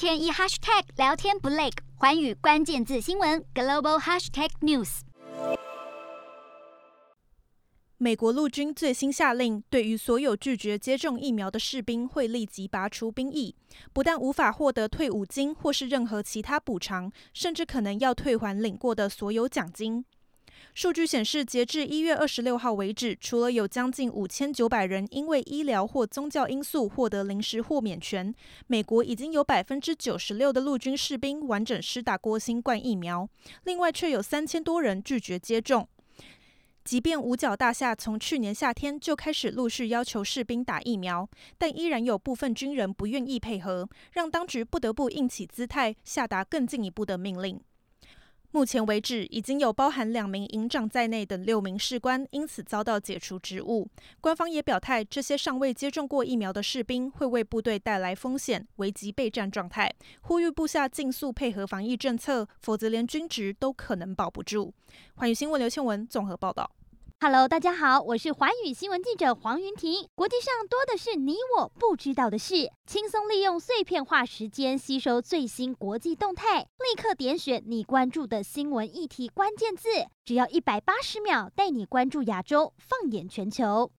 天一 hashtag 聊天不累，寰宇关键字新闻 global hashtag news。美国陆军最新下令，对于所有拒绝接种疫苗的士兵，会立即拔除兵役，不但无法获得退伍金或是任何其他补偿，甚至可能要退还领过的所有奖金。数据显示，截至一月二十六号为止，除了有将近五千九百人因为医疗或宗教因素获得临时豁免权，美国已经有百分之九十六的陆军士兵完整施打过新冠疫苗，另外却有三千多人拒绝接种。即便五角大厦从去年夏天就开始陆续要求士兵打疫苗，但依然有部分军人不愿意配合，让当局不得不硬起姿态，下达更进一步的命令。目前为止，已经有包含两名营长在内等六名士官因此遭到解除职务。官方也表态，这些尚未接种过疫苗的士兵会为部队带来风险，危及备战状态，呼吁部下尽速配合防疫政策，否则连军职都可能保不住。环宇新闻刘倩文综合报道。Hello，大家好，我是寰宇新闻记者黄云婷。国际上多的是你我不知道的事，轻松利用碎片化时间吸收最新国际动态，立刻点选你关注的新闻议题关键字，只要一百八十秒，带你关注亚洲，放眼全球。